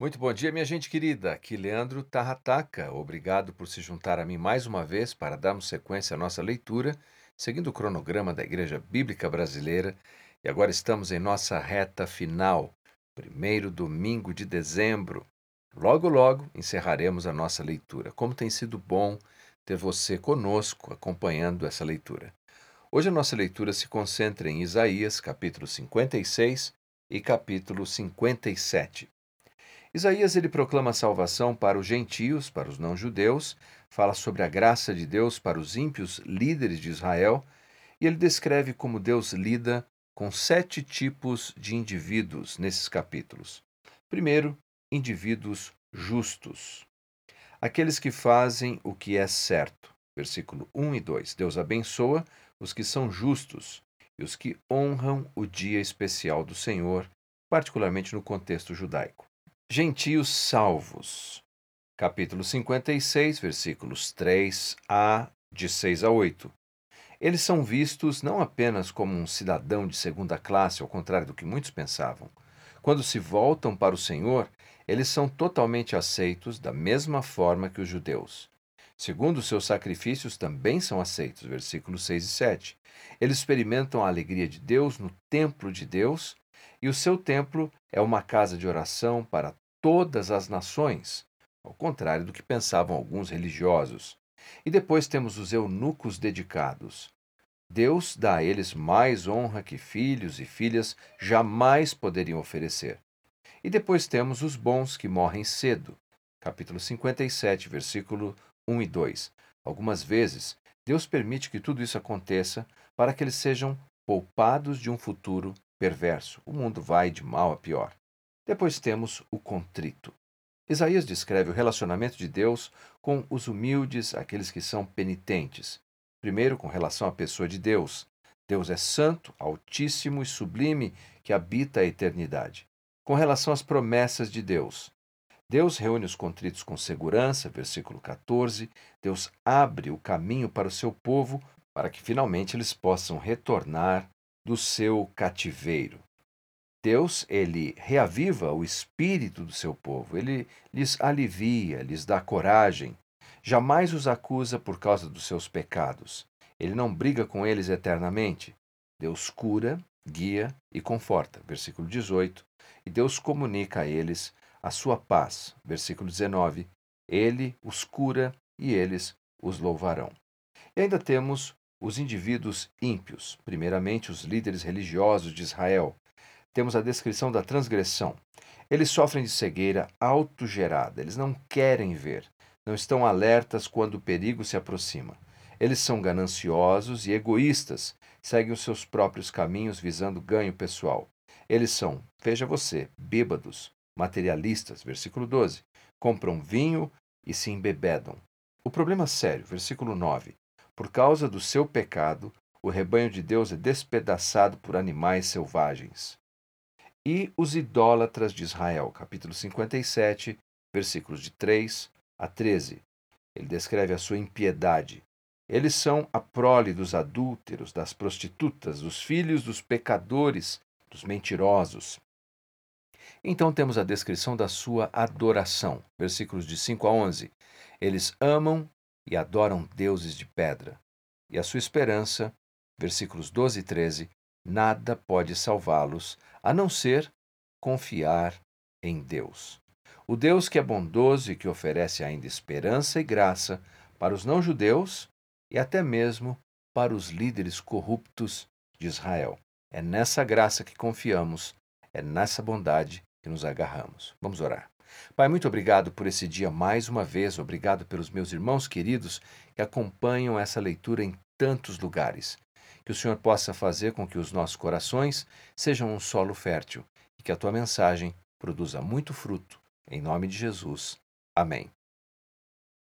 Muito bom dia, minha gente querida. Aqui Leandro Tarrataca. Obrigado por se juntar a mim mais uma vez para darmos sequência à nossa leitura, seguindo o cronograma da Igreja Bíblica Brasileira. E agora estamos em nossa reta final, primeiro domingo de dezembro. Logo, logo encerraremos a nossa leitura. Como tem sido bom ter você conosco acompanhando essa leitura. Hoje a nossa leitura se concentra em Isaías, capítulo 56 e capítulo 57. Isaías ele proclama salvação para os gentios, para os não-judeus, fala sobre a graça de Deus para os ímpios líderes de Israel, e ele descreve como Deus lida com sete tipos de indivíduos nesses capítulos. Primeiro, indivíduos justos. Aqueles que fazem o que é certo. Versículo 1 e 2. Deus abençoa os que são justos e os que honram o dia especial do Senhor, particularmente no contexto judaico. Gentios salvos. Capítulo 56, versículos 3 a de 6 a 8. Eles são vistos não apenas como um cidadão de segunda classe, ao contrário do que muitos pensavam. Quando se voltam para o Senhor, eles são totalmente aceitos da mesma forma que os judeus. Segundo, seus sacrifícios também são aceitos, versículos 6 e 7. Eles experimentam a alegria de Deus no templo de Deus e o seu templo é uma casa de oração para todas as nações, ao contrário do que pensavam alguns religiosos. E depois temos os eunucos dedicados. Deus dá a eles mais honra que filhos e filhas jamais poderiam oferecer. E depois temos os bons que morrem cedo. Capítulo 57, versículo 1 e 2. Algumas vezes, Deus permite que tudo isso aconteça para que eles sejam poupados de um futuro perverso. O mundo vai de mal a pior. Depois temos o contrito. Isaías descreve o relacionamento de Deus com os humildes, aqueles que são penitentes. Primeiro, com relação à pessoa de Deus. Deus é santo, altíssimo e sublime, que habita a eternidade. Com relação às promessas de Deus. Deus reúne os contritos com segurança, versículo 14. Deus abre o caminho para o seu povo, para que finalmente eles possam retornar do seu cativeiro. Deus, ele reaviva o espírito do seu povo, ele lhes alivia, lhes dá coragem, jamais os acusa por causa dos seus pecados. Ele não briga com eles eternamente. Deus cura, guia e conforta. Versículo 18. E Deus comunica a eles a sua paz. Versículo 19. Ele os cura e eles os louvarão. E ainda temos os indivíduos ímpios, primeiramente os líderes religiosos de Israel. Temos a descrição da transgressão. Eles sofrem de cegueira autogerada, eles não querem ver, não estão alertas quando o perigo se aproxima. Eles são gananciosos e egoístas, seguem os seus próprios caminhos visando ganho pessoal. Eles são, veja você, bêbados, materialistas, versículo 12, compram vinho e se embebedam. O problema sério, versículo 9, por causa do seu pecado, o rebanho de Deus é despedaçado por animais selvagens. E os idólatras de Israel, capítulo 57, versículos de 3 a 13. Ele descreve a sua impiedade. Eles são a prole dos adúlteros, das prostitutas, dos filhos dos pecadores, dos mentirosos. Então temos a descrição da sua adoração, versículos de 5 a 11. Eles amam e adoram deuses de pedra. E a sua esperança, versículos 12 e 13, nada pode salvá-los a não ser confiar em Deus. O Deus que é bondoso e que oferece ainda esperança e graça para os não-judeus e até mesmo para os líderes corruptos de Israel. É nessa graça que confiamos, é nessa bondade que nos agarramos. Vamos orar. Pai, muito obrigado por esse dia mais uma vez. Obrigado pelos meus irmãos queridos que acompanham essa leitura em tantos lugares. Que o Senhor possa fazer com que os nossos corações sejam um solo fértil e que a tua mensagem produza muito fruto. Em nome de Jesus. Amém.